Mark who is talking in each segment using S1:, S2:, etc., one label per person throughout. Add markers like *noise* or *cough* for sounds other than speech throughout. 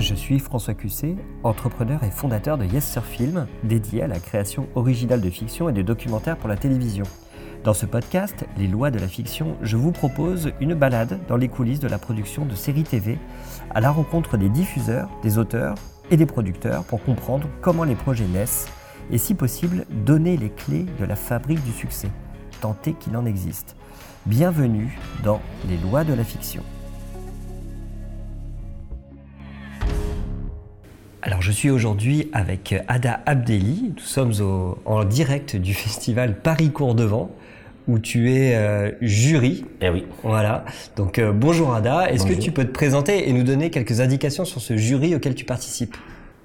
S1: Je suis François Cusset, entrepreneur et fondateur de Yes Sir Film, dédié à la création originale de fiction et de documentaires pour la télévision. Dans ce podcast, Les lois de la fiction, je vous propose une balade dans les coulisses de la production de séries TV, à la rencontre des diffuseurs, des auteurs et des producteurs pour comprendre comment les projets naissent et si possible donner les clés de la fabrique du succès, tant est qu'il en existe. Bienvenue dans Les lois de la fiction. Alors je suis aujourd'hui avec Ada Abdeli. Nous sommes en direct du festival Paris Cours Devant où tu es euh, jury.
S2: Eh oui.
S1: Voilà. Donc euh, bonjour Ada. Est-ce que tu peux te présenter et nous donner quelques indications sur ce jury auquel tu participes?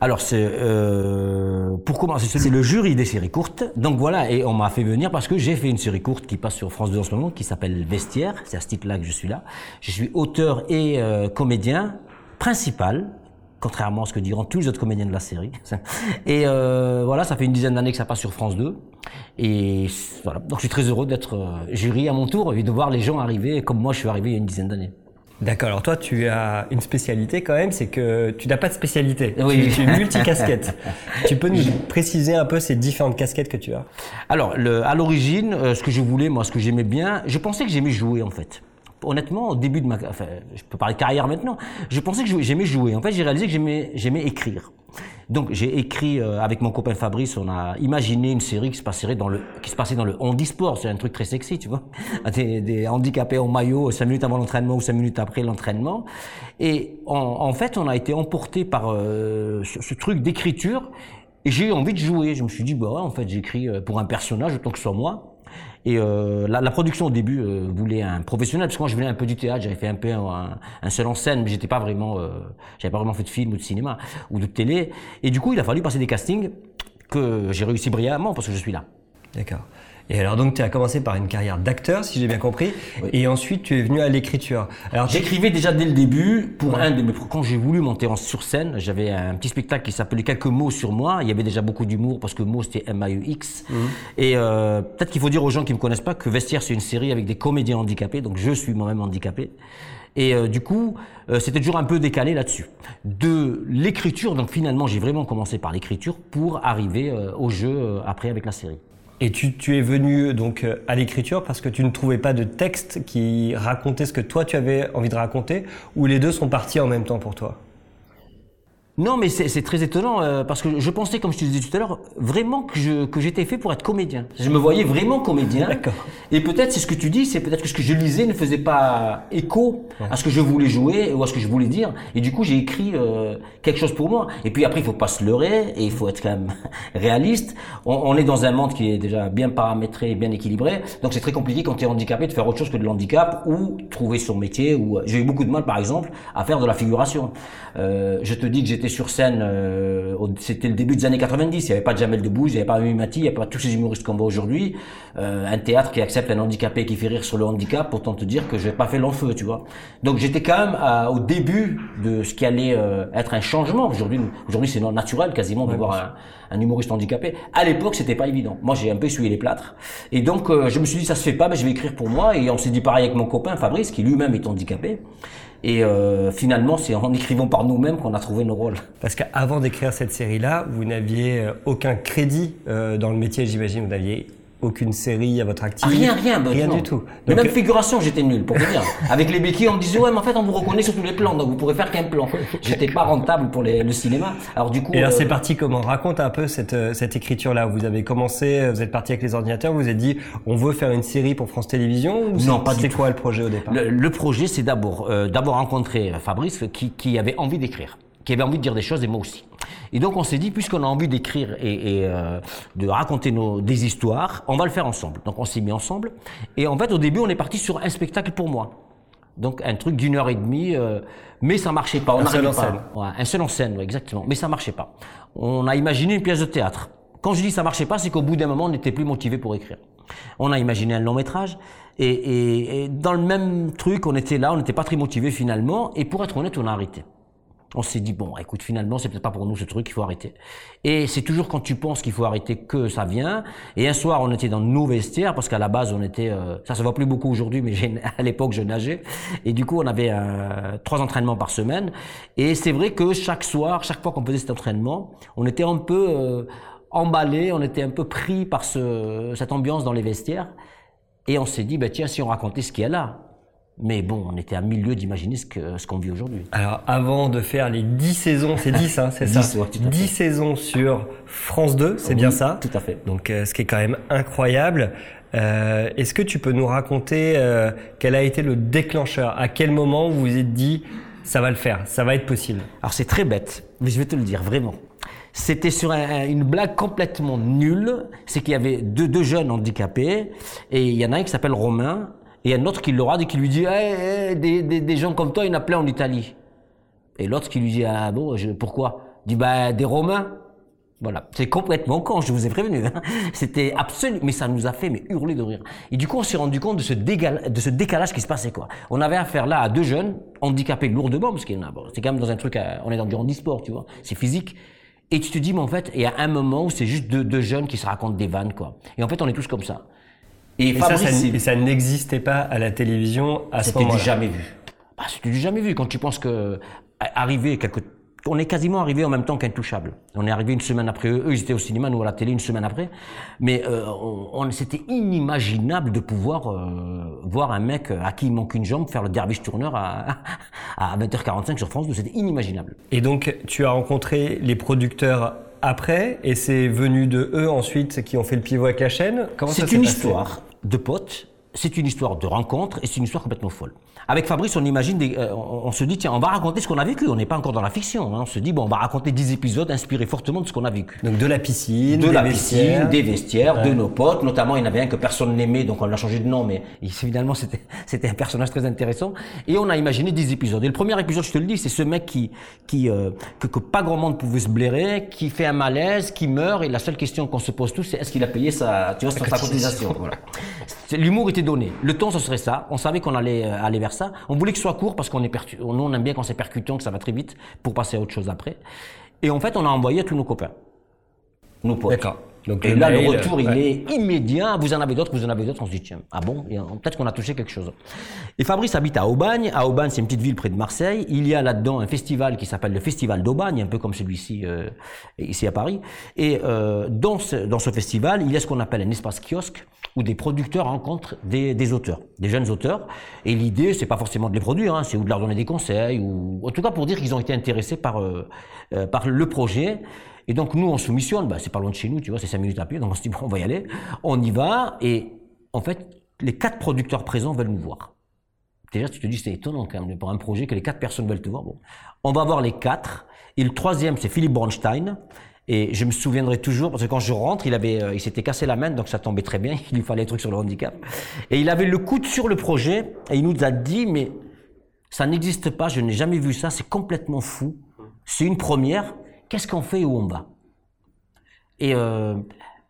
S2: Alors c'est euh, pour commencer, c'est le jury des séries courtes. Donc voilà, et on m'a fait venir parce que j'ai fait une série courte qui passe sur France 2 en ce moment, qui s'appelle Vestiaire. C'est à ce titre-là que je suis là. Je suis auteur et comédien principal contrairement à ce que diront tous les autres comédiens de la série. *laughs* Et euh, voilà, ça fait une dizaine d'années que ça passe sur France 2. Et voilà, donc je suis très heureux d'être euh, jury à mon tour et de voir les gens arriver comme moi je suis arrivé il y a une dizaine d'années.
S1: D'accord, alors toi tu as une spécialité quand même, c'est que tu n'as pas de spécialité, oui. tu, es multicasquette. *laughs* tu peux nous préciser un peu ces différentes casquettes que tu as?
S2: Alors, le, à l'origine, euh, ce que je voulais, moi, ce que j'aimais bien, je pensais que j'aimais jouer en fait honnêtement, au début de ma, enfin, je peux parler carrière maintenant, je pensais que j'aimais jouer. En fait, j'ai réalisé que j'aimais, j'aimais écrire. Donc, j'ai écrit euh, avec mon copain Fabrice, on a imaginé une série qui se passerait dans le, qui se passait dans le handisport. C'est un truc très sexy, tu vois. *laughs* Des, handicapés en maillot, cinq minutes avant l'entraînement ou cinq minutes après l'entraînement. Et en, fait, on a été emporté par euh, ce, truc d'écriture. Et j'ai eu envie de jouer. Je me suis dit, bah en fait, j'écris euh, pour un personnage, autant que ce soit moi. Et euh, la, production au début euh, voulait un professionnel parce que moi je venais un peu du théâtre, j'avais fait un peu un, un, seul en scène, mais j'étais pas vraiment, euh, j'avais pas vraiment fait de film ou de cinéma ou de télé. Et du coup, il a fallu passer des castings que j'ai réussi brillamment parce que je suis là.
S1: D'accord. Et alors donc tu as commencé par une carrière d'acteur, si j'ai bien compris, et ensuite tu es venu à l'écriture.
S2: Alors j'écrivais déjà dès le début pour un de mes quand j'ai voulu monter en sur scène, j'avais un petit spectacle qui s'appelait quelques mots sur moi. Il y avait déjà beaucoup d'humour parce que mots c'était M A U X. Mhm. Et euh, peut-être qu'il faut dire aux gens qui me connaissent pas que Vestiaire c'est une série avec des comédiens handicapés, donc je suis moi-même handicapé. Et euh, du coup, euh, c'était toujours un peu décalé là-dessus. De l'écriture, donc finalement, j'ai vraiment commencé par l'écriture pour arriver euh, au jeu après avec la série.
S1: Et tu, es venu donc euh, à l'écriture parce que tu ne trouvais pas de texte qui racontait ce que toi tu avais envie de raconter, ou les deux sont partis en même temps pour toi?
S2: Non, mais c'est très étonnant euh, parce que je pensais, comme je te disais tout à l'heure, vraiment que je que j'étais fait pour être comédien. Je me voyais vraiment comédien. Et peut-être c'est ce que tu dis, c'est peut-être que ce que je lisais ne faisait pas écho à ce que je voulais jouer ou à ce que je voulais dire. Et du coup, j'ai écrit euh, quelque chose pour moi. Et puis après, il faut pas se leurrer et il faut être quand même *laughs* réaliste. On, on, est dans un monde qui est déjà bien paramétré, bien équilibré. Donc c'est très compliqué quand tu es handicapé de faire autre chose que de l'handicap ou trouver son métier. Ou j'ai eu beaucoup de mal, par exemple, à faire de la figuration. Euh, je te dis que j'étais sur scène, euh, c'était le début des années 90, il n'y avait pas Jamel Debbouze, il n'y avait pas Mimati, il n'y avait pas tous ces humoristes qu'on voit aujourd'hui. Euh, un théâtre qui accepte un handicapé qui fait rire sur le handicap, pourtant te dire que je n'ai pas fait long feu, tu vois. Donc j'étais quand même au début de ce qui allait euh, être un changement. Aujourd'hui, aujourd'hui c'est naturel quasiment de voir un, humoriste handicapé. À l'époque, c'était pas évident. Moi, j'ai un peu essuyé les plâtres. Et donc, je me suis dit, ça se fait pas, mais je vais écrire pour moi. Et on s'est dit pareil avec mon copain Fabrice, qui lui-même est handicapé. Et euh, finalement, c'est en écrivant par nous-mêmes qu'on a trouvé nos rôles.
S1: Parce qu'avant d'écrire cette série-là, vous n'aviez euh, aucun crédit euh, dans le métier, j'imagine. Vous n'aviez aucune série à votre actif
S2: Rien, rien, rien du tout. Donc, même figuration, j'étais nul, pour vous dire. *laughs* Avec les béquilles, on me disait, ouais, mais en fait, on vous reconnaît sur tous les plans, donc vous pourrez faire qu'un plan. *laughs* J'étais pas rentable pour les, le cinéma. Alors du coup.
S1: Et alors c'est parti comment? Raconte un peu cette, cette écriture-là. Vous avez commencé, vous êtes parti avec les ordinateurs, vous vous êtes dit, on veut faire une série pour France Télévisions
S2: Non, pas
S1: du tout. quoi le projet au départ?
S2: Le, projet, c'est d'abord, d'abord rencontrer Fabrice, qui, qui avait envie d'écrire, qui avait envie de dire des choses, et moi aussi. Et donc on s'est dit, puisqu'on a envie d'écrire et, et euh, de raconter nos, des histoires, on va le faire ensemble. Donc on s'est mis ensemble. Et en fait, au début, on est parti sur un spectacle pour moi. Donc un truc d'une heure et demie, euh, mais ça marchait pas.
S1: On un seul en scène.
S2: Ouais, un seul en scène, ouais, exactement. Mais ça marchait pas. On a imaginé une pièce de théâtre. Quand je dis ça marchait pas, c'est qu'au bout d'un moment, on n'était plus motivé pour écrire. On a imaginé un long métrage, et, et, et dans le même truc, on était là, on n'était pas très motivé finalement, et pour être honnête, on a arrêté. On s'est dit bon, écoute, finalement, c'est peut-être pas pour nous ce truc, il faut arrêter. Et c'est toujours quand tu penses qu'il faut arrêter que ça vient. Et un soir, on était dans nos vestiaires parce qu'à la base, on était, euh, ça se voit plus beaucoup aujourd'hui, mais *laughs* à l'époque, je nageais. Et du coup, on avait euh, trois entraînements par semaine. Et c'est vrai que chaque soir, chaque fois qu'on faisait cet entraînement, on était un peu euh, emballé, on était un peu pris par ce, cette ambiance dans les vestiaires. Et on s'est dit, bah, tiens, si on racontait ce qu'il y a là, mais bon, on était à milieu d'imaginer ce qu'on ce qu'on vit aujourd'hui.
S1: Alors, avant de faire les 10 saisons, c'est 10, hein, c'est *laughs* ça 10, saisons sur France 2, c'est bien ça
S2: Tout à fait.
S1: Donc, euh, ce qui est quand même incroyable. Euh, Est-ce que tu peux nous raconter euh, quel a été le déclencheur? À quel moment vous vous êtes dit, ça va le faire, ça va être possible?
S2: Alors, c'est très bête, mais je vais te le dire, vraiment. C'était sur une blague complètement nulle. C'est qu'il y avait deux, deux jeunes handicapés et il y en a un qui s'appelle Romain et un autre qui le regarde et qui lui dit hey, des, des, des, gens comme toi, il y en a plein en Italie. Et l'autre qui lui dit Ah bon, pourquoi? Il dit Bah, des Romains. Voilà, c'est complètement con, je vous ai prévenu. Hein. *laughs* C'était absolument, mais ça nous a fait mais hurler de rire. Et du coup, on s'est rendu compte de ce, dégal... de ce décalage qui se passait quoi. On avait affaire là à deux jeunes handicapés lourdement parce qu'il y en a. Bon, c'est quand même dans un truc, on est dans du handisport, tu vois. C'est physique. Et tu te dis, mais en fait, il y a un moment où c'est juste deux, deux jeunes qui se racontent des vannes quoi. Et en fait, on est tous comme ça.
S1: Et, ça, ça, n'existait pas à la télévision à ce moment-là.
S2: C'était jamais vu. Bah, c'était du jamais vu quand tu penses que arriver quelque on est quasiment arrivé en même temps qu'Intouchable. On est arrivé une semaine après eux. Eux, ils étaient au cinéma, nous à la télé une semaine après. Mais euh, on, c'était inimaginable de pouvoir euh, voir un mec à qui il manque une jambe faire le dervish tourneur à, *laughs* à 20h45 sur France 2. C'était inimaginable.
S1: Et donc, tu as rencontré les producteurs après, et c'est venu de eux ensuite qui ont fait le pivot avec la chaîne.
S2: C'est une histoire de potes, c'est une histoire de rencontre, et c'est une histoire complètement folle. Avec Fabrice, on imagine, des, euh, on, se dit, tiens, on va raconter ce qu'on a vécu. On n'est pas encore dans la fiction. Hein. On se dit, bon, on va raconter 10 épisodes inspirés fortement de ce qu'on a vécu.
S1: Donc de la piscine,
S2: de la piscine, des vestiaires, de nos potes. Notamment, il y en avait un que personne n'aimait, donc on l'a changé de nom, mais *laughs* finalement, c'était, c'était un personnage très intéressant. Et on a imaginé 10 épisodes. Et le premier épisode, je te le dis, c'est ce mec qui, qui euh, que, que, pas grand monde pouvait se blairer, qui fait un malaise, qui meurt, et la seule question qu'on se pose tous, c'est est-ce qu'il a payé sa, tu vois, sa, cotisation? voilà. *laughs* L'humour était donné. Le temps, ce serait ça. On savait qu'on allait euh, aller vers ça. On voulait que ce soit court parce qu'on est nous, on aime bien quand c'est percutant, que ça va très vite pour passer à autre chose après. Et en fait, on a envoyé à tous nos copains. Nos potes.
S1: D'accord.
S2: Donc et là, le retour, il est immédiat. Vous en avez d'autres, vous en avez d'autres. On se dit, tiens, ah bon Peut-être qu'on a touché quelque chose. Et Fabrice habite à Aubagne. À Aubagne, c'est une petite ville près de Marseille. Il y a là-dedans un festival qui s'appelle le Festival d'Aubagne, un peu comme celui-ci euh, ici à Paris. Et euh, dans, ce, dans ce festival, il y a ce qu'on appelle un espace kiosque où des producteurs rencontrent des, des auteurs, des jeunes auteurs. Et l'idée, c'est pas forcément de les produire, hein, c'est ou de leur donner des conseils, ou en tout cas pour dire qu'ils ont été intéressés par, euh, euh par le projet. Et donc nous, on soumissionne, bah, c'est pas loin de chez nous, tu vois, c'est cinq minutes à pied, donc on se dit, bon, on va y aller. On y va, et en fait, les quatre producteurs présents veulent nous voir. Déjà, tu te dis, c'est étonnant quand même, pour un projet que les quatre personnes veulent te voir. Bon. On va voir les quatre. Et le troisième, c'est Philippe Bronstein. Et je me souviendrai toujours, parce que quand je rentre, il avait, euh, il s'était cassé la main, donc ça tombait très bien. *laughs* Il lui fallait des trucs sur le handicap. Et il avait le coude sur le projet, et il nous a dit, mais ça n'existe pas, je n'ai jamais vu ça, c'est complètement fou. C'est une première qu'est-ce qu'on fait et où on va Et euh,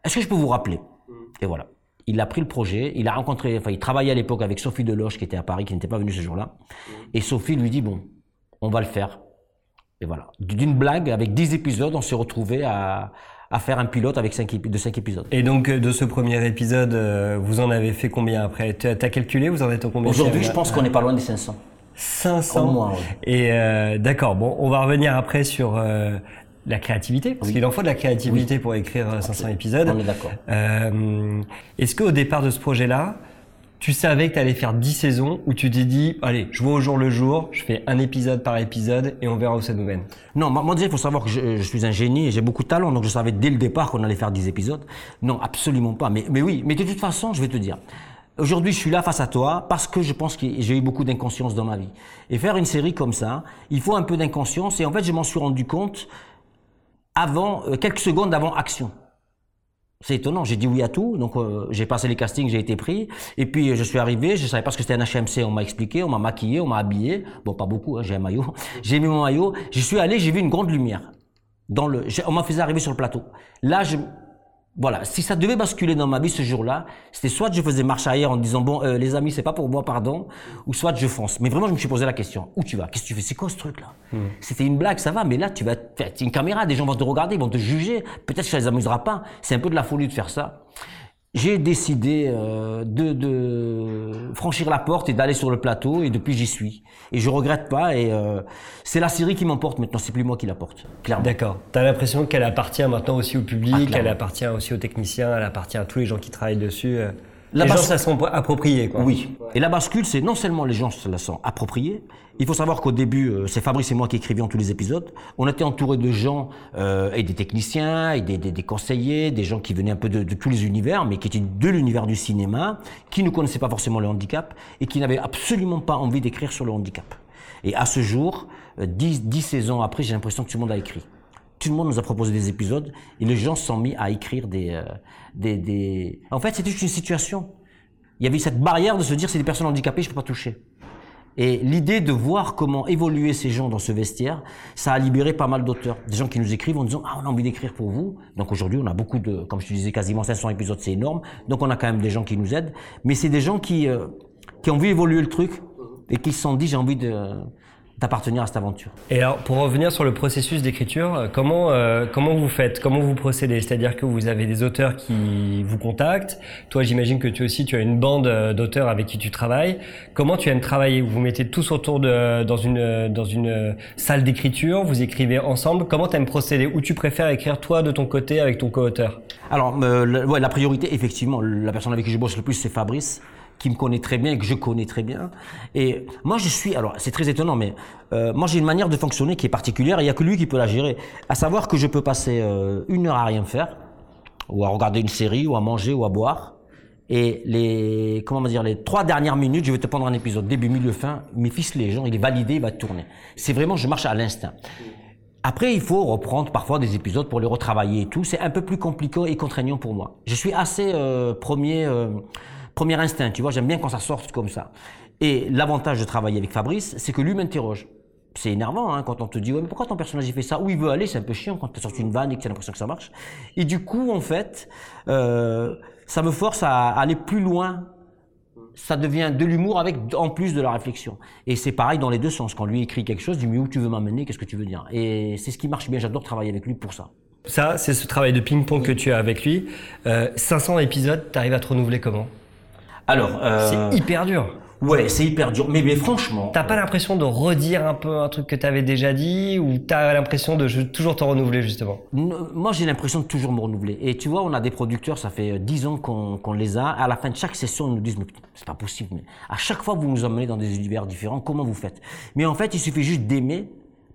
S2: est-ce que je peux vous rappeler? Mm. Et voilà. Il a pris le projet, il a rencontré, enfin, il travaillait à l'époque avec Sophie Deloche qui était à Paris, qui n'était pas venue ce jour-là. Mm. Et Sophie lui dit bon, on va le faire. Et voilà. D'une blague, avec 10 épisodes, on s'est retrouvé à, à faire un pilote avec cinq, de 5 épisodes.
S1: Et donc, de ce premier épisode, euh, vous en avez fait combien après? Tu as calculé Vous en êtes au combien?
S2: Aujourd'hui, je pense qu'on n'est pas loin des 500.
S1: 500
S2: mois,
S1: Et euh, d'accord, bon, on va revenir après sur euh, la créativité, parce qu'il en faut de la créativité pour écrire 500 épisodes.
S2: On est d'accord.
S1: Euh, Est-ce qu'au départ de ce projet-là, tu savais que tu allais faire 10 saisons où tu t'es dit, allez, je vois au jour le jour, je fais un épisode par épisode et on verra où ça nous mène?
S2: Non, moi, déjà, il faut savoir que je, je, suis un génie et j'ai beaucoup de talent, donc je savais dès le départ qu'on allait faire 10 épisodes. Non, absolument pas. Mais, mais oui, mais de toute façon, je vais te dire, Aujourd'hui, je suis là face à toi parce que je pense que j'ai eu beaucoup d'inconscience dans ma vie. Et faire une série comme ça, il faut un peu d'inconscience. Et en fait, je m'en suis rendu compte avant, euh, quelques secondes avant action. C'est étonnant, j'ai dit oui à tout, donc euh, j'ai passé les castings, j'ai été pris, et puis je suis arrivé, je savais pas ce que c'était un HMC, on m'a expliqué, on m'a maquillé, on m'a habillé, bon pas beaucoup, hein, j'ai un maillot, *laughs* j'ai mis mon maillot, j'y suis allé, j'ai vu une grande lumière, dans le, on m'a fait arriver sur le plateau. Là, je, voilà, si ça devait basculer dans ma vie ce jour-là, c'était soit je faisais marche arrière en disant bon euh, les amis c'est pas pour moi pardon, ou soit je fonce. Mais vraiment je me suis posé la question où tu vas, qu'est-ce que tu fais, c'est quoi ce truc-là? Hmm. C'était une blague, ça va, mais là tu vas, c'est une caméra, des gens vont te regarder, ils vont te juger, peut-être que ça les amusera pas. C'est un peu de la folie de faire ça j'ai décidé euh, de, de, franchir la porte et d'aller sur le plateau et depuis j'y suis et je regrette pas et euh, c'est la série qui m'emporte maintenant c'est plus moi qui la porte clairement
S1: d'accord tu as l'impression qu'elle appartient maintenant aussi au public ah, elle appartient aussi aux techniciens elle appartient à tous les gens qui travaillent dessus euh. La les gens se la sont appropriés. Quoi.
S2: Oui. Et la bascule, c'est non seulement les gens se la sont appropriés, il faut savoir qu'au début, euh, c'est Fabrice et moi qui écrivions tous les épisodes. On était entouré de gens euh, et des techniciens et des, conseillers, des gens qui venaient un peu de, tous les univers, mais qui étaient de l'univers du cinéma, qui ne connaissaient pas forcément le handicap et qui n'avaient absolument pas envie d'écrire sur le handicap. Et à ce jour, 10, 10 16 après, j'ai l'impression que tout le monde a écrit tout le monde nous a proposé des épisodes et les gens sont mis à écrire des, euh, des, des... En fait, c'était juste une situation. Il y avait cette barrière de se dire c'est des personnes handicapées, je peux pas toucher. Et l'idée de voir comment évoluer ces gens dans ce vestiaire, ça a libéré pas mal d'auteurs. Des gens qui nous écrivent en disant Ah, on a envie d'écrire pour vous. Donc aujourd'hui, on a beaucoup de, comme je te disais, quasiment 500 épisodes, c'est énorme. Donc on a quand même des gens qui nous aident. Mais c'est des gens qui, euh, qui ont vu évoluer le truc et qui se sont dit J'ai envie de, d'appartenir à cette aventure.
S1: Et alors, pour revenir sur le processus d'écriture, euh, comment euh, comment vous faites? Comment vous procédez? C'est-à-dire que vous avez des auteurs qui vous contactent. Toi, j'imagine que tu aussi, tu as une bande euh, d'auteurs avec qui tu travailles. Comment tu aimes travailler? Vous mettez tous autour de dans une dans une salle d'écriture. Vous écrivez ensemble. Comment tu aimes procéder? Ou tu préfères écrire toi de ton côté avec ton co-auteur?
S2: Alors, ouais, la priorité, effectivement, la personne avec qui je bosse le plus, c'est Fabrice qui me connaît très bien et que je connais très bien. Et moi, je suis, alors c'est très étonnant, mais euh, moi j'ai une manière de fonctionner qui est particulière il n'y a que lui qui peut la gérer. À savoir que je peux passer euh, une heure à rien faire, ou à regarder une série, ou à manger, ou à boire. Et les, comment dire, les trois dernières minutes, je vais te prendre un épisode, début, milieu, fin, mes fils, les gens, il est validé, il va tourner. C'est vraiment, je marche à l'instinct. Après, il faut reprendre parfois des épisodes pour les retravailler et tout. C'est un peu plus compliqué et contraignant pour moi. Je suis assez euh, premier, euh, premier instinct, tu vois, j'aime bien quand ça sorte comme ça. Et l'avantage de travailler avec Fabrice, c'est que lui m'interroge. C'est énervant hein, quand on te dit ouais mais pourquoi ton personnage il fait ça? Où il veut aller c'est un peu chiant quand tu sorti une vanne et que tu as l'impression que ça marche et du coup en fait euh, ça me force à aller plus loin ça devient de l'humour avec en plus de la réflexion. Et c'est pareil dans les deux sens. Quand lui écrit quelque chose, dit mais où tu veux m'amener, qu'est-ce que tu veux dire? Et c'est ce qui marche bien. J'adore travailler avec lui pour ça.
S1: Ça, c'est ce travail de ping-pong que tu as avec lui. Euh, 500 épisodes, tu arrives à te renouveler comment?
S2: Alors,
S1: euh... c'est hyper dur.
S2: Ouais, c'est hyper dur. Mais, mais franchement.
S1: T'as pas l'impression de redire un peu un truc que t'avais déjà dit ou t'as l'impression de toujours te renouveler justement?
S2: Moi, j'ai l'impression de toujours me renouveler. Et tu vois, on a des producteurs, ça fait 10 ans qu'on les a. À la fin de chaque session, ils nous disent, mais c'est pas possible. Mais à chaque fois, vous nous emmenez dans des univers différents. Comment vous faites? Mais en fait, il suffit juste d'aimer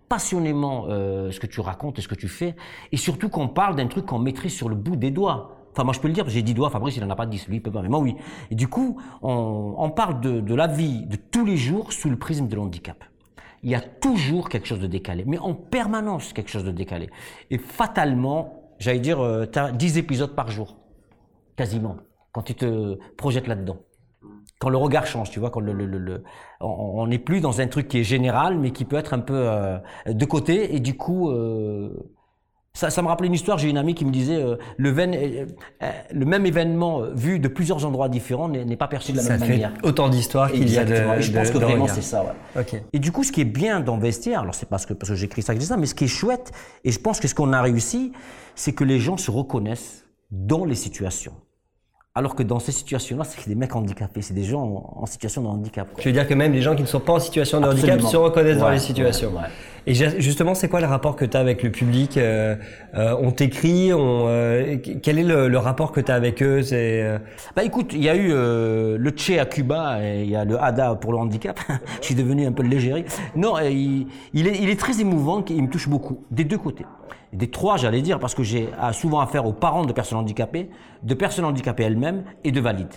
S2: passionnément euh, ce que tu racontes et ce que tu fais. Et surtout qu'on parle d'un truc qu'on maîtrise sur le bout des doigts. Moi, je peux le dire, j'ai 10 doigts, Fabrice, il en a pas 10, lui, il peut pas, mais moi, oui. Et du coup, on, parle de, la vie de tous les jours sous le prisme de l'handicap. Il y a toujours quelque chose de décalé, mais en permanence quelque chose de décalé. Et fatalement, j'allais dire, tu as 10 épisodes par jour, quasiment, quand tu te projettes là-dedans. Quand le regard change, tu vois, quand le, on n'est plus dans un truc qui est général, mais qui peut être un peu euh, de côté, et du coup, euh, ça, ça, me rappelait une histoire. J'ai une amie qui me disait euh, le, euh, euh, le, même événement vu de plusieurs endroits différents n'est pas perçu de la même manière.
S1: Autant d'histoires qu'il y a de.
S2: je pense que vraiment c'est ça. Ouais. Okay. Et du coup, ce qui est bien dans Vestiaire, alors c'est parce que parce que j'écris ça que ça, mais ce qui est chouette, et je pense que ce qu'on a réussi, c'est que les gens se reconnaissent dans les situations. Alors que dans ces situations-là, c'est des mecs handicapés, c'est des gens en, situation de handicap.
S1: Quoi. Tu veux dire que même les gens qui ne sont pas en situation de handicap se reconnaissent dans les situations. Ouais, Et justement, c'est quoi le rapport que tu as avec le public euh, euh, On t'écrit on, euh, Quel est le, le rapport que tu as avec eux c'est,
S2: Bah écoute, il y a eu le Tché à Cuba et il y a le ADA pour le handicap. *laughs* Je suis devenu un peu le légérie. Non, il, il, est, il est très émouvant, il me touche beaucoup, des deux côtés des trois, j'allais dire, parce que j'ai souvent affaire aux parents de personnes handicapées, de personnes handicapées elles-mêmes et de valides.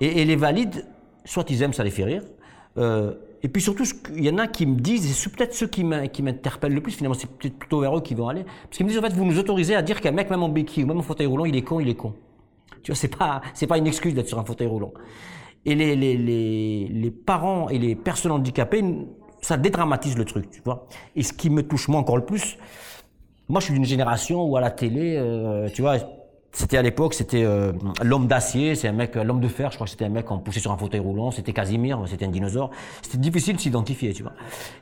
S2: Et, les valides, soit ils aiment, ça les fait rire. Euh, et puis surtout, il y en a qui me disent, et c'est peut-être ceux qui m'interpellent le plus, finalement, c'est plutôt vers eux qui vont aller, parce qu'ils me disent, en fait, vous nous autorisez à dire qu'un mec, même en béquille ou même en fauteuil roulant, il est con, il est con. Tu vois, c'est pas, pas une excuse d'être sur un fauteuil roulant. Et les, les parents et les personnes handicapées, ça dédramatise le truc, tu vois. Et ce qui me touche moi encore le plus, moi, je suis d'une génération où à la télé, euh, tu vois, c'était à l'époque, c'était euh, l'homme d'acier, c'est un mec, l'homme de fer, je crois que c'était un mec en poussé sur un fauteuil roulant, c'était Casimir, c'était un dinosaure. C'était difficile de s'identifier, tu vois.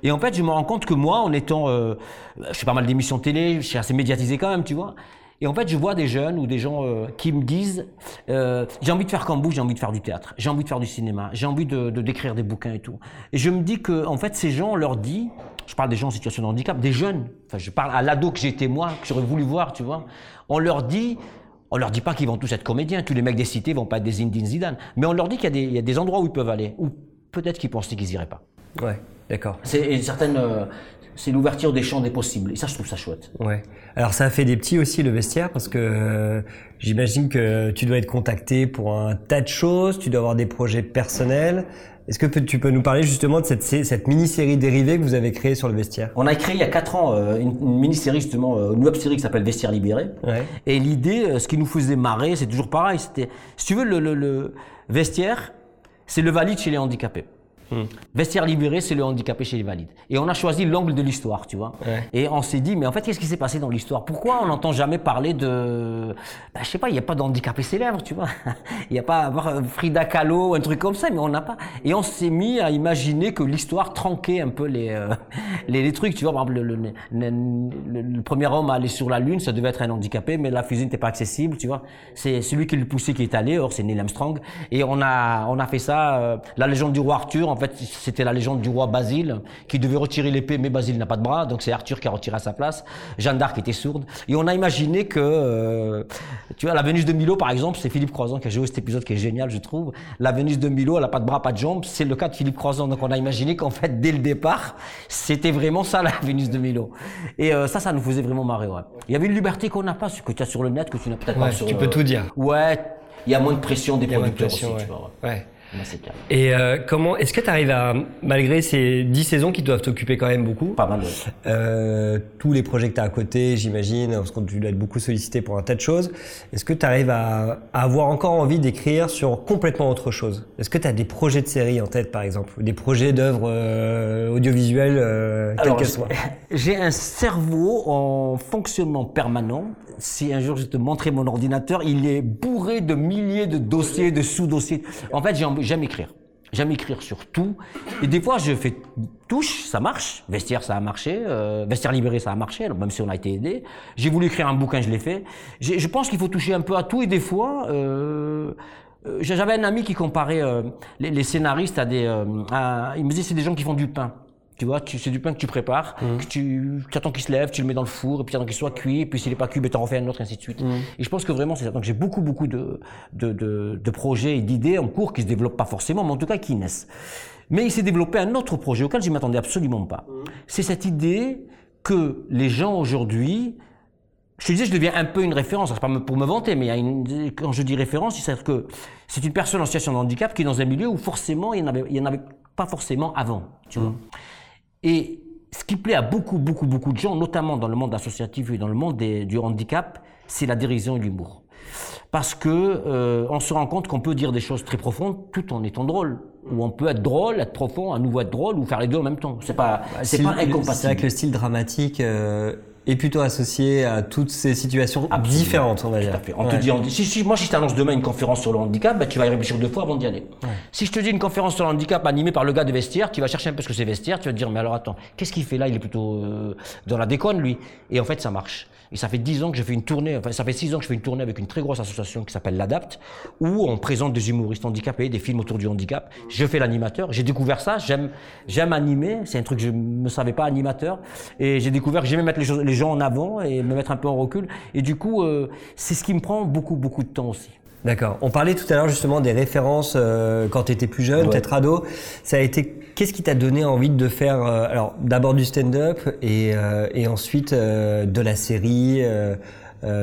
S2: Et en fait, je me rends compte que moi, en étant, euh, je fais pas mal d'émissions télé, je suis assez médiatisé quand même, tu vois. Et en fait, je vois des jeunes ou des gens qui me disent j'ai envie de faire vous, j'ai envie de faire du théâtre, j'ai envie de faire du cinéma, j'ai envie de, de d'écrire des bouquins et tout. Et je me dis que en fait, ces gens, on leur dit, je parle des gens en situation de handicap, des jeunes. Enfin, je parle à l'ado que j'étais moi, que j'aurais voulu voir, tu vois. On leur dit on leur dit pas qu'ils vont tous être comédiens, tous les mecs des cités vont pas être des Zinedine Zidane, mais on leur dit qu'il y a des, il y a des endroits où ils peuvent aller, ou peut-être qu'ils pensaient qu'ils iraient pas.
S1: Ouais, d'accord.
S2: C'est une certaine, euh, c'est l'ouverture des champs des possibles. Et ça, je trouve ça chouette.
S1: Ouais. Alors ça a fait des petits aussi le vestiaire parce que euh, j'imagine que tu dois être contacté pour un tas de choses, tu dois avoir des projets personnels. Est-ce que tu peux nous parler justement de cette, cette mini-série dérivée que vous avez créée sur le vestiaire?
S2: On a créé il y a 4 ans euh, une, une mini-série justement, euh, une web-série qui s'appelle Vestiaire libéré.
S1: Ouais.
S2: Et l'idée, euh, ce qui nous faisait marrer, c'est toujours pareil. C'était, si tu veux, le, le, le vestiaire, c'est le valide chez les handicapés. Vestiaire libéré, c'est le handicapé chez les valides. Et on a choisi l'angle de l'histoire, tu vois.
S1: Ouais.
S2: Et on s'est dit, mais en fait, qu'est-ce qui s'est passé dans l'histoire? Pourquoi on n'entend jamais parler de... Ben, je sais pas, il n'y a pas d'handicapé célèbre, tu vois. *laughs* Il n'y a pas avoir euh, Frida Kahlo ou un truc comme ça, mais on n'a pas... Et on s'est mis à imaginer que l'histoire tranquait un peu les, euh, les, les trucs, tu vois. Par exemple, le, le, le- le premier homme à aller sur la Lune, ça devait être un handicapé, mais la fusée n'était pas accessible, tu vois. C'est celui qui le poussait qui est allé, or c'est Neil Armstrong. Et on a, on a fait ça, euh, la légende du roi Arthur, en fait, c'était la légende du roi Basile, qui devait retirer l'épée, mais Basile n'a pas de bras, donc c'est Arthur qui a retiré à sa place. Jeanne d'Arc était sourde. Et on a imaginé que, euh, tu vois, la Vénus de Milo, par exemple, c'est Philippe Croizon qui a joué cet épisode qui est génial, je trouve. La Vénus de Milo, elle a pas de bras, pas de jambes, c'est le cas de Philippe Croizon. Donc on a imaginé qu'en fait, dès le départ, c'était vraiment ça, la Vénus de Milo. Et euh, ça, ça nous faisait vraiment marrer, ouais. Il y avait une liberté qu'on n'a pas, ce que tu as sur le net, que tu n'as peut-être
S1: Ouais,
S2: pas sur
S1: tu peux tout dire.
S2: Ouais, il y a moins de pression des producteurs aussi,
S1: ouais.
S2: tu vois. ouais.
S1: Et euh, comment est-ce que tu arrives à, malgré ces 10 saisons qui doivent t'occuper quand même beaucoup,
S2: Pas mal. ouais.
S1: euh, tous les projets que tu as à côté, j'imagine, parce que tu dois être beaucoup sollicité pour un tas de choses, est-ce que tu arrives à, à avoir encore envie d'écrire sur complètement autre chose? Est-ce que tu as des projets de série en tête, par exemple, ou des projets d'œuvres euh, audiovisuelles, euh, quelles qu'elles soient? *laughs*
S2: j'ai un cerveau en fonctionnement permanent. Si un jour je te montrais mon ordinateur, il est bourré de milliers de dossiers, de sous-dossiers. En fait, j'aime écrire. J'aime écrire sur tout. Et des fois, je fais touche, ça marche. Vestiaire, ça a marché. Euh, vestiaire libéré, ça a marché, même si on a été aidé. J'ai voulu écrire un bouquin, je l'ai fait. Je pense qu'il faut toucher un peu à tout. Et des fois, euh, euh, j'avais un ami qui comparait les, scénaristes à des... il me disait, c'est des gens qui font du pain. Tu vois, c'est du pain que tu prépares, que tu, tu attends qu'il se lève, tu le mets dans le four, et puis tu attends qu'il soit cuit, et puis s'il n'est pas cuit, ben, tu en refais un autre, et ainsi de suite. Et je pense que vraiment, c'est ça. Donc j'ai beaucoup, beaucoup de, de, de, de projets et d'idées en cours qui se développent pas forcément, mais en tout cas qui naissent. Mais il s'est développé un autre projet auquel je ne m'attendais absolument pas. C'est cette idée que les gens aujourd'hui, je te disais, je deviens un peu une référence. C'est pas pour me vanter, mais il y a une, quand je dis référence, c'est que c'est une personne en situation de handicap qui est dans un milieu où forcément il n'y en en avait pas forcément avant. Tu vois. Et ce qui plaît à beaucoup, beaucoup, beaucoup de gens, notamment dans le monde associatif et dans le monde des- du handicap, c'est la dérision et l'humour. Parce que euh, on se rend compte qu'on peut dire des choses très profondes tout en étant drôle. Ou on peut être drôle, être profond, à nouveau être drôle, ou faire les deux en même temps. C'est pas, c'est pas
S1: le- C'est vrai
S2: incompatible.
S1: que le style dramatique euh, est plutôt associé à toutes ces situations
S2: Absolument.
S1: différentes, on va dire.
S2: Tout à fait. On te dit, si, si, moi, si je t'annonce demain une conférence sur le handicap, ben, tu vas y réfléchir deux fois avant d'y aller. Si je te dis une conférence sur le handicap animée par le gars de vestiaire, tu vas chercher un peu ce que c'est vestiaire, tu vas te dire, mais alors attends, qu'est-ce qu'il fait là? Il est plutôt euh, dans la déconne, lui. Et en fait, ça marche. Et ça fait dix ans que je fais une tournée, enfin, ça fait six ans que je fais une tournée avec une très grosse association qui s'appelle l'ADAPT, où on présente des humoristes handicapés, des films autour du handicap. Je fais l'animateur. J'ai découvert ça. J'aime, j'aime animer. C'est un truc que je ne savais pas animateur. Et j'ai découvert que j'aimais mettre les, choses- les gens en avant et me mettre un peu en recul. Et du coup, euh, c'est ce qui me prend beaucoup, beaucoup de temps aussi.
S1: D'accord. On parlait tout à l'heure justement des références euh, quand tu étais plus jeune,
S2: Ouais.
S1: peut-être ado. Ça a été qu'est-ce qui t'a donné envie de faire euh, alors d'abord du stand-up et, euh, et ensuite de la série,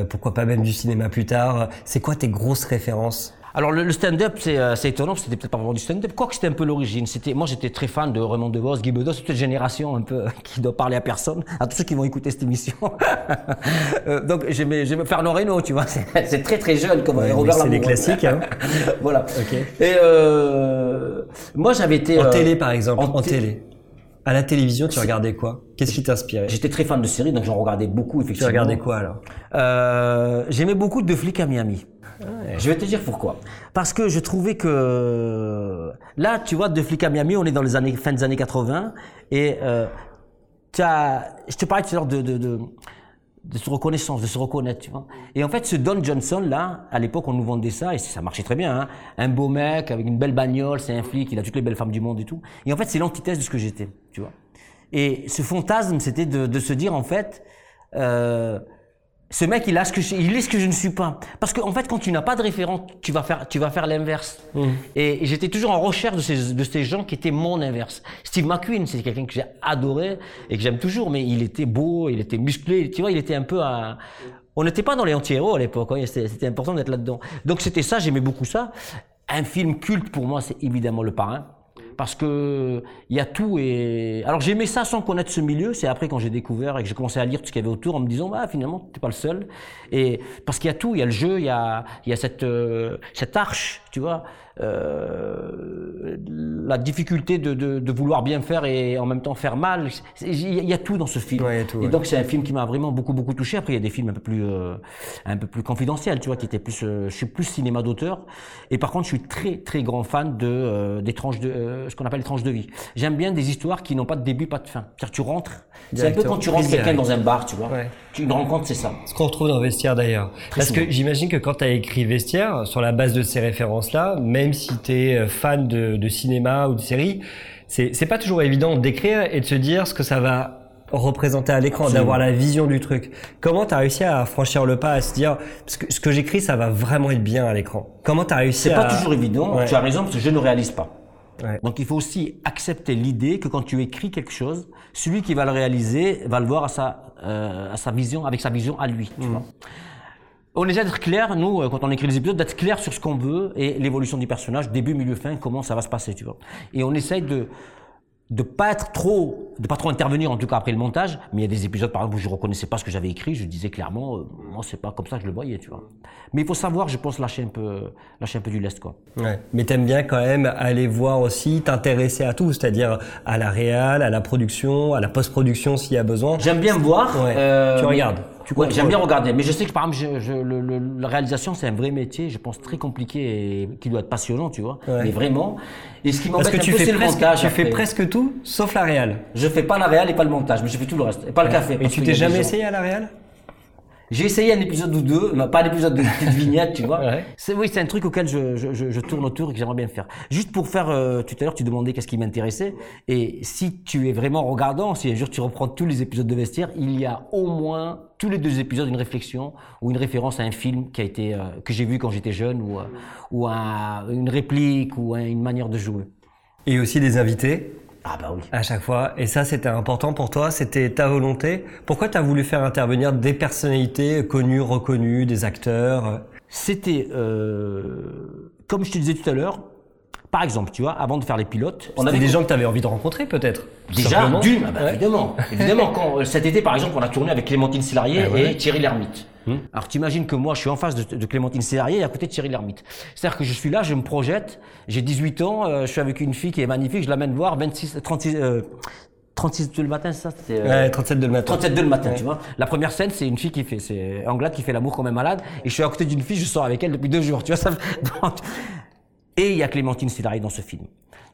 S1: pourquoi pas même du cinéma plus tard. C'est quoi tes grosses références?
S2: Alors le, le stand-up, c'est euh, étonnant, c'était peut-être pas vraiment du stand-up, quoique c'était un peu l'origine. C'était, moi j'étais très fan de Raymond DeVos, Guy Bedos, toute cette génération un peu qui doit parler à personne, à tous ceux qui vont écouter cette émission. *laughs* Euh, donc j'aimais, Fernand Reynaud, tu vois, c'est très très jeune comme
S1: Ouais,
S2: Robert
S1: mais c'est des
S2: Lamour.
S1: classiques. Hein. *laughs*
S2: voilà.
S1: Ok.
S2: Et euh, moi j'avais été...
S1: En
S2: euh,
S1: télé par exemple. En,
S2: té-
S1: télé. À la télévision, tu regardais quoi? Qu'est-ce qui t'inspirait?
S2: J'étais très fan de séries, donc j'en regardais beaucoup, effectivement.
S1: Tu regardais quoi alors?
S2: Euh, J'aimais beaucoup De flics à Miami. Je vais te dire pourquoi. Parce que je trouvais que là, tu vois, De flics à Miami, on est dans les années fin des années 80 et euh, as, je te parlais tout à l'heure de, de, de de se reconnaissance, de se reconnaître, tu vois. Et en fait, ce Don Johnson, là, à l'époque, on nous vendait ça, et ça marchait très bien, hein. Un beau mec, avec une belle bagnole, c'est un flic, il a toutes les belles femmes du monde et tout. Et en fait, c'est l'antithèse de ce que j'étais, tu vois. Et ce fantasme, c'était de, de, se dire, en fait, euh, ce mec, il a ce que je, il est ce que je ne suis pas. Parce qu'en en fait, quand tu n'as pas de référent, tu vas faire, tu vas faire l'inverse. Mmh. Et, j'étais toujours en recherche de ces, de ces gens qui étaient mon inverse. Steve McQueen, c'est quelqu'un que j'ai adoré et que j'aime toujours, mais il était beau, il était musclé, tu vois, il était un peu à, on n'était pas dans les anti-héros à l'époque, hein, c'était important d'être là-dedans. Donc c'était ça, j'aimais beaucoup ça. Un film culte pour moi, c'est évidemment Le Parrain parce que il y a tout et alors j'aimais ça sans connaître ce milieu c'est après quand j'ai découvert et que j'ai commencé à lire tout ce qu'il y avait autour en me disant bah finalement t'es pas le seul. Et parce qu'il y a tout il y a le jeu il y a euh, cette arche tu vois euh, la difficulté de, de, de, vouloir bien faire et en même temps faire mal. Il y, a tout dans ce film. Ouais, tout, et donc c'est un film qui m'a vraiment beaucoup beaucoup touché. Après il y a des films un peu plus euh, un peu plus confidentiels, tu vois, qui étaient plus. Euh, je suis plus cinéma d'auteur. Et par contre je suis très très grand fan de des tranches de ce qu'on appelle les tranches de vie. J'aime bien des histoires qui n'ont pas de début pas de fin. C'est-à-dire tu rentres. C'est un peu quand tu rentres quelqu'un dans un bar, tu vois. Ouais. Une rencontre c'est ça.
S1: Ce qu'on retrouve dans Vestiaire d'ailleurs. Parce que j'imagine que quand tu as écrit Vestiaire sur la base de ces références là, même si tu es euh, fan de, cinéma ou de série, c'est pas toujours évident d'écrire et de se dire ce que ça va représenter à l'écran, d'avoir la vision du truc. Comment tu as réussi à franchir le pas, à se dire ce que, ce que j'écris, ça va vraiment être bien à l'écran Comment tu as réussi
S2: à... C'est pas toujours évident, tu as raison, parce que je ne réalise pas. Donc il faut aussi accepter l'idée que quand tu écris quelque chose, celui qui va le réaliser va le voir à sa, euh, à sa vision, avec sa vision à lui. Tu mmh. vois on essaie d'être clair, nous, euh, quand on écrit les épisodes, d'être clair sur ce qu'on veut et l'évolution du personnage, début, milieu, fin, comment ça va se passer, tu vois. Et on essaye de, de pas être trop, de pas trop intervenir en tout cas après le montage. Mais il y a des épisodes par exemple où je reconnaissais pas ce que j'avais écrit, je disais clairement, euh, moi c'est pas comme ça que je le voyais, tu vois. Mais il faut savoir, je pense lâcher un peu, lâcher un peu du lest quoi.
S1: Ouais. Mais t'aimes bien quand même aller voir aussi, t'intéresser à tout, c'est-à-dire à la réal, à la production, à la post-production s'il y a besoin.
S2: J'aime bien voir.
S1: Euh, tu regardes.
S2: Ouais, J'aime bien regarder, mais je sais que par exemple, je, je, le, le, la réalisation c'est un vrai métier, je pense très compliqué et qui doit être passionnant, tu vois. Ouais. Mais vraiment.
S1: Et ce qui m'embête un peu, c'est le montage. Tu fais presque tout, sauf la réal.
S2: Je fais pas la réal et pas le montage, mais je fais tout le reste, et pas le café.
S1: Et tu t'es jamais essayé à la réal?
S2: J'ai essayé un épisode ou deux, mais pas un épisode de petite vignette, tu vois. *laughs* Ouais. C'est oui, c'est un truc auquel je, je, je, tourne autour et que j'aimerais bien faire. Juste pour faire, euh, tout à l'heure, tu demandais qu'est-ce qui m'intéressait. Et si tu es vraiment regardant, si un jour tu reprends tous les épisodes de Vestiaire, il y a au moins tous les deux épisodes une réflexion ou une référence à un film qui a été euh, que j'ai vu quand j'étais jeune ou euh, ou à une réplique ou à une manière de jouer.
S1: Et aussi des invités.
S2: Ah bah oui.
S1: À chaque fois. Et ça, c'était important pour toi C'était ta volonté Pourquoi tu as voulu faire intervenir des personnalités connues, reconnues, des acteurs?
S2: C'était, euh, comme je te disais tout à l'heure, par exemple, tu vois, avant de faire les pilotes,
S1: on avait des gens que tu avais envie de rencontrer peut-être.
S2: Déjà, d'une, ah bah, évidemment, évidemment. Quand, cet été, par exemple, on a tourné avec Clémentine Silarier ah et Thierry Lhermitte. Hmm. Alors t'imagines que moi je suis en face de, de Clémentine Serrier et à côté de Thierry Lhermitte. C'est-à-dire que je suis là, je me projette, j'ai 18 ans, euh, je suis avec une fille qui est magnifique, je l'amène voir 26, 36, euh, 36 de le matin, c'est ça
S1: euh, Ouais, 37 de le matin.
S2: 37 de le matin, tu vois. La première scène, c'est une fille qui fait, c'est Anglade qui fait l'amour comme un malade, et je suis à côté d'une fille, je sors avec elle depuis deux jours, tu vois. Ça, *laughs* et il y a Clémentine Célari dans ce film.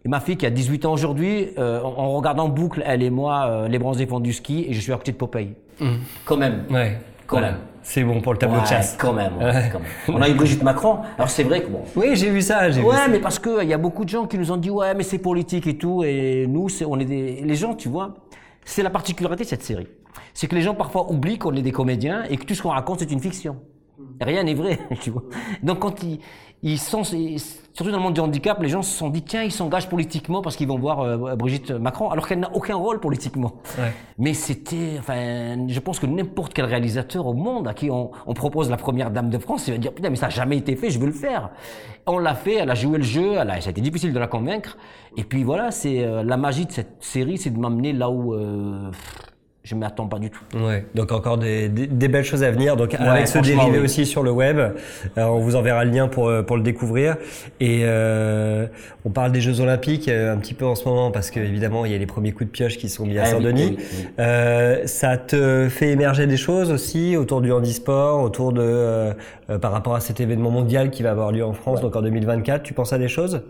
S2: Et ma fille qui a 18 ans aujourd'hui, euh, en, regardant en boucle, elle et moi, euh, les bronzés font du ski, et je suis à côté de Popeye. Mmh. Quand même.
S1: Ouais. Quand même. C'est bon pour le tableau de chasse.
S2: Quand même, quand même. On a eu Brigitte Macron. Alors c'est vrai que bon.
S1: Oui, j'ai vu ça. J'ai
S2: ouais,
S1: vu
S2: mais parce que il y a beaucoup de gens qui nous ont dit ouais, mais c'est politique et tout. Et nous, c'est, on est des, les gens, tu vois, c'est la particularité de cette série. C'est que les gens parfois oublient qu'on est des comédiens et que tout ce qu'on raconte c'est une fiction. Rien n'est vrai, *laughs* tu vois. Donc quand ils, ils sont, surtout dans le monde du handicap, les gens se sont dit tiens, ils s'engagent politiquement parce qu'ils vont voir euh, Brigitte Macron, alors qu'elle n'a aucun rôle politiquement. Ouais. Mais c'était, enfin, je pense que n'importe quel réalisateur au monde à qui on, on, propose la première dame de France, il va dire putain, mais ça n'a jamais été fait, je veux le faire. On l'a fait, elle a joué le jeu, elle a, ça a été difficile de la convaincre. Et puis voilà, c'est euh, la magie de cette série, c'est de m'amener là où. Euh, je m'attends pas du tout.
S1: Ouais, donc encore des, des, belles choses à venir. Donc avec ce dérivé aussi sur le web, euh, on vous enverra le lien pour, euh, pour le découvrir. Et euh, on parle des Jeux Olympiques euh, un petit peu en ce moment parce que évidemment il y a les premiers coups de pioche qui sont mis à ah Saint-Denis. Euh, ça te fait émerger des choses aussi autour du handisport, autour de par rapport à cet événement mondial qui va avoir lieu en France donc en 2024. Tu penses à des choses?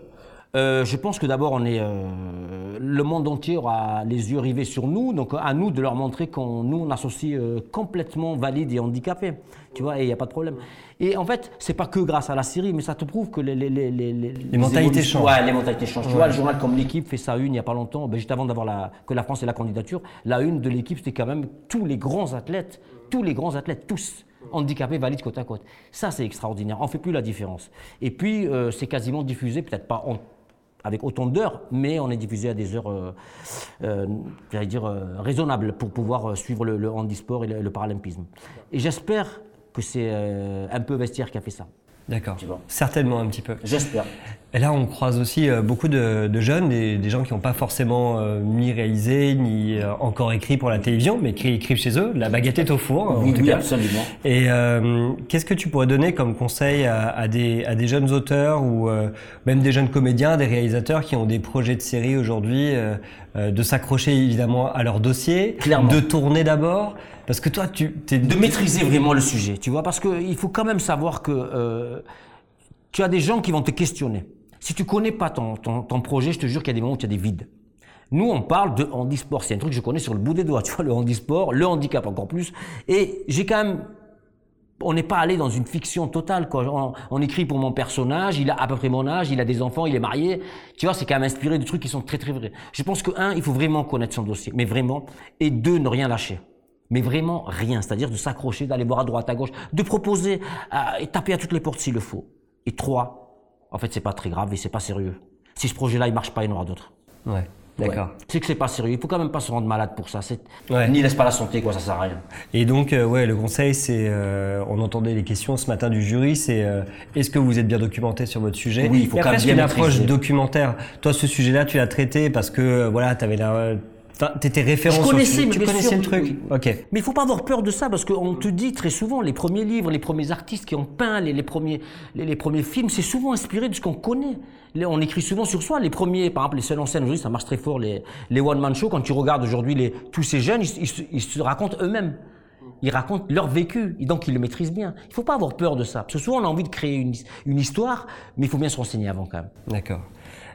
S2: Euh, je pense que d'abord, on est euh, le monde entier aura les yeux rivés sur nous, donc à nous de leur montrer qu'on nous on associe euh, complètement valides et handicapés, tu vois, et il n'y a pas de problème. Et en fait, c'est pas que grâce à la série, mais ça te prouve que les les, les, les,
S1: les mentalités changent.
S2: Ouais, les mentalités changent. Tu vois, le journal comme l'équipe fait ça une il n'y a pas longtemps, ben, juste avant d'avoir la que la France ait la candidature, la une de l'équipe c'était quand même tous les grands athlètes, tous les grands athlètes, tous handicapés valides côte à côte. Ça, c'est extraordinaire. On fait plus la différence. Et puis, c'est quasiment diffusé, peut-être pas en avec autant d'heures, mais on est diffusé à des heures, euh, euh dire, euh, raisonnables pour pouvoir suivre le, handisport et le, paralympisme. Et j'espère que c'est un peu Vestiaire qui a fait ça.
S1: D'accord. Certainement un petit peu.
S2: J'espère.
S1: Et là, on croise aussi euh, beaucoup de, de jeunes, des, des, gens qui n'ont pas forcément euh, ni réalisé, ni euh, encore écrit pour la télévision, mais qui écrivent chez eux. La baguette est au four.
S2: Oui, en tout oui absolument.
S1: Et qu'est-ce que tu pourrais donner comme conseil à, à, des, à des, jeunes auteurs ou même des jeunes comédiens, des réalisateurs qui ont des projets de série aujourd'hui, de s'accrocher évidemment à leur dossier,
S2: Clairement.
S1: de tourner d'abord? Parce que toi, tu
S2: es... De maîtriser vraiment le sujet, tu vois, parce qu'il faut quand même savoir que euh, tu as des gens qui vont te questionner. Si tu connais pas ton, ton, projet, je te jure qu'il y a des moments où tu as des vides. Nous, on parle de handisport. C'est un truc que je connais sur le bout des doigts, *laughs* tu vois, le handisport, le handicap encore plus. Et j'ai quand même on n'est pas allé dans une fiction totale. Quoi. On, on, écrit pour mon personnage, il a à peu près mon âge, il a des enfants, il est marié. Tu vois, c'est quand même inspiré de trucs qui sont très très vrais. Je pense que un, il faut vraiment connaître son dossier, mais vraiment, et deux, ne rien lâcher mais vraiment rien, c'est-à-dire de s'accrocher, d'aller voir à droite, à gauche, de proposer et taper à toutes les portes s'il le faut. Et trois, en fait, c'est pas très grave et c'est pas sérieux. Si ce projet-là il marche pas, il y en aura d'autres.
S1: Ouais. D'accord.
S2: C'est que c'est pas sérieux. Il faut quand même pas se rendre malade pour ça. Ouais. Ni laisse pas la santé, quoi. Ça sert à rien.
S1: Et donc, euh, ouais, le conseil, c'est, euh, on entendait les questions ce matin du jury, c'est euh, est-ce que vous êtes bien documenté sur votre sujet?
S2: Oui, il faut quand même bien
S1: une approche documentaire? Toi, ce sujet-là, tu l'as traité parce que voilà, tu avais la T'étais référent.
S2: Je connaissais,
S1: tu connaissais le truc. Ok.
S2: Mais il faut pas avoir peur de ça parce qu'on te dit très souvent les premiers livres, les premiers artistes qui ont peint les, les premiers, les, premiers films, c'est souvent inspiré de ce qu'on connaît. On écrit souvent sur soi. Les premiers, par exemple, les seuls en scène aujourd'hui, ça marche très fort. Les, les one man show. Quand tu regardes aujourd'hui les tous ces jeunes, ils, ils, se racontent eux-mêmes. Ils racontent leur vécu, et donc ils le maîtrisent bien. Il faut pas avoir peur de ça. Parce que souvent on a envie de créer une, une histoire, mais il faut bien se renseigner avant quand même.
S1: D'accord.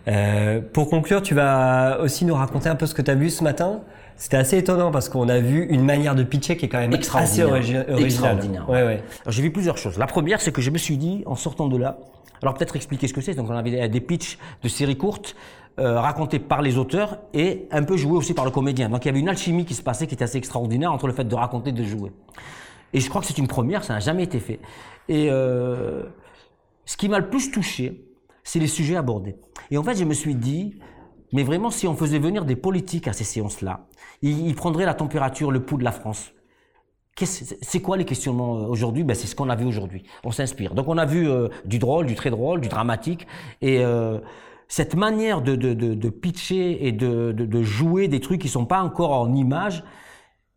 S1: Euh, pour conclure, tu vas aussi nous raconter un peu ce que tu as vu ce matin. C'était assez étonnant parce qu'on a vu une manière de pitcher qui est quand même assez originale.
S2: Extraordinaire. Ouais, ouais. J'ai vu plusieurs choses. La première, c'est que je me suis dit, en sortant de là, alors peut-être expliquer ce que c'est. Donc on avait des pitchs de séries courtes euh, racontés par les auteurs et un peu joués aussi par le comédien. Donc il y avait une alchimie qui se passait qui était assez extraordinaire entre le fait de raconter et de jouer. Et je crois que c'est une première, ça n'a jamais été fait. Et euh, ce qui m'a le plus touché, c'est les sujets abordés. Et en fait, je me suis dit, mais vraiment, si on faisait venir des politiques à ces séances-là, ils, prendraient la température, le pouls de la France. C'est quoi les questionnements euh, aujourd'hui? Ben, C'est ce qu'on a vu aujourd'hui. On s'inspire. Donc on a vu euh, du drôle, du très drôle, du dramatique. Et euh, cette manière de, de, pitcher et de, jouer des trucs qui sont pas encore en image,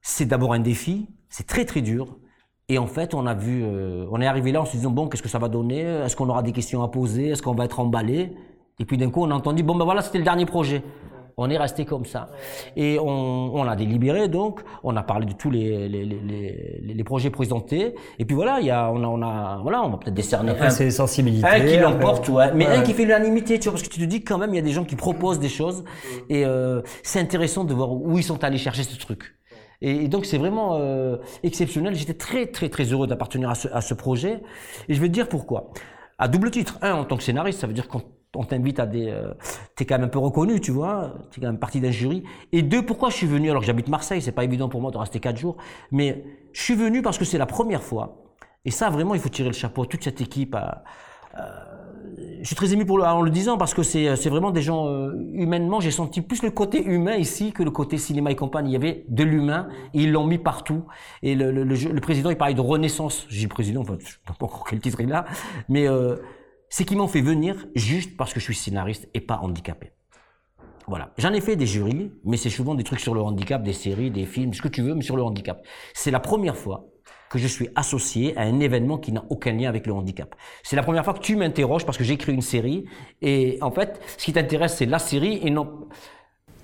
S2: c'est d'abord un défi. C'est très très dur. Et en fait, on a vu, euh, on est arrivé là en se disant bon, qu'est-ce que ça va donner? Est-ce qu'on aura des questions à poser? Est-ce qu'on va être emballé? Et puis d'un coup, on a entendu bon ben voilà, c'était le dernier projet. On est resté comme ça. Et on, on, a délibéré donc, on a parlé de tous les, les, les, les projets présentés. Et puis voilà, il y a, on a, on a, voilà, on va peut-être décerner
S1: un, sensibilités,
S2: un qui l'emporte, ouais. Mais un qui fait l'unanimité, tu vois, parce que tu te dis quand même, il y a des gens qui proposent des choses. Et euh, c'est intéressant de voir où ils sont allés chercher ce truc. Et, donc c'est vraiment euh, exceptionnel. J'étais très très très heureux d'appartenir à ce, à projet. Et je vais te dire pourquoi. À double titre. Un, en tant que scénariste, ça veut dire qu'on on t'invite à des... Euh, t'es quand même un peu reconnu, tu vois. T'es quand même partie d'un jury. Et deux, pourquoi je suis venu alors que j'habite Marseille? C'est pas évident pour moi de rester quatre jours. Mais je suis venu parce que c'est la première fois. Et ça, vraiment, il faut tirer le chapeau. Toute cette équipe je suis très ému pour le, en le disant parce que c'est, c'est vraiment des gens euh, humainement. J'ai senti plus le côté humain ici que le côté cinéma et compagnie. Il y avait de l'humain ils l'ont mis partout. Et le, le, le, président, il parlait de renaissance. J'ai président, enfin, je sais pas encore quel titre il a, mais euh, c'est qu'ils m'ont fait venir juste parce que je suis scénariste et pas handicapé. Voilà. J'en ai fait des jurys, mais c'est souvent des trucs sur le handicap, des séries, des films, ce que tu veux, mais sur le handicap. C'est la première fois que je suis associé à un événement qui n'a aucun lien avec le handicap. C'est la première fois que tu m'interroges parce que j'ai écrit une série et en fait, ce qui t'intéresse, c'est la série et non.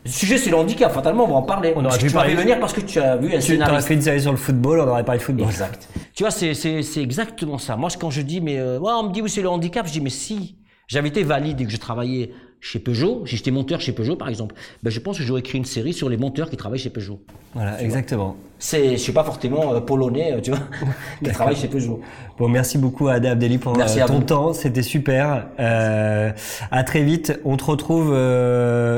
S2: Le sujet, c'est le handicap. Fatalement, on va en parler.
S1: On aurait
S2: tu
S1: pu
S2: vas
S1: parler-
S2: venir parce que tu as vu un
S1: Tu aurais fait une série sur le football, on aurait parlé de football.
S2: Exact. Tu vois, c'est, c'est, c'est exactement ça. Moi, quand je dis, mais euh, ouais, on me dit oui, c'est le handicap, je dis, mais si j'avais été valide et que je travaillais chez Peugeot, si j'étais monteur chez Peugeot, par exemple, ben, je pense que j'aurais écrit une série sur les monteurs qui travaillent chez Peugeot.
S1: Voilà, exactement.
S2: C'est, je suis pas forcément euh, polonais, euh, tu vois, *laughs* qui travaille chez Peugeot.
S1: Bon, merci beaucoup Ada Abdelli pour
S2: Merci
S1: euh,
S2: à
S1: ton
S2: vous.
S1: temps, c'était super. Euh, à très vite, on te retrouve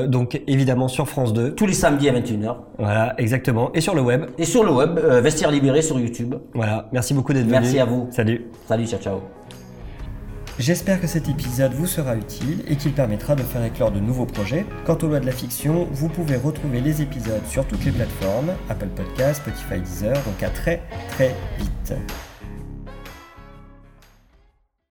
S1: donc évidemment sur France 2.
S2: Tous les samedis à 21h.
S1: Voilà, exactement. Et sur le web.
S2: Et sur le web, Vestiaire Libéré sur YouTube.
S1: Voilà, merci beaucoup d'être venu.
S2: Merci à vous.
S1: Salut.
S2: Salut, ciao, ciao.
S1: J'espère que cet épisode vous sera utile et qu'il permettra de faire éclore de nouveaux projets. Quant aux lois de la fiction, vous pouvez retrouver les épisodes sur toutes les plateformes, Apple Podcasts, Spotify, Deezer, donc à très très vite.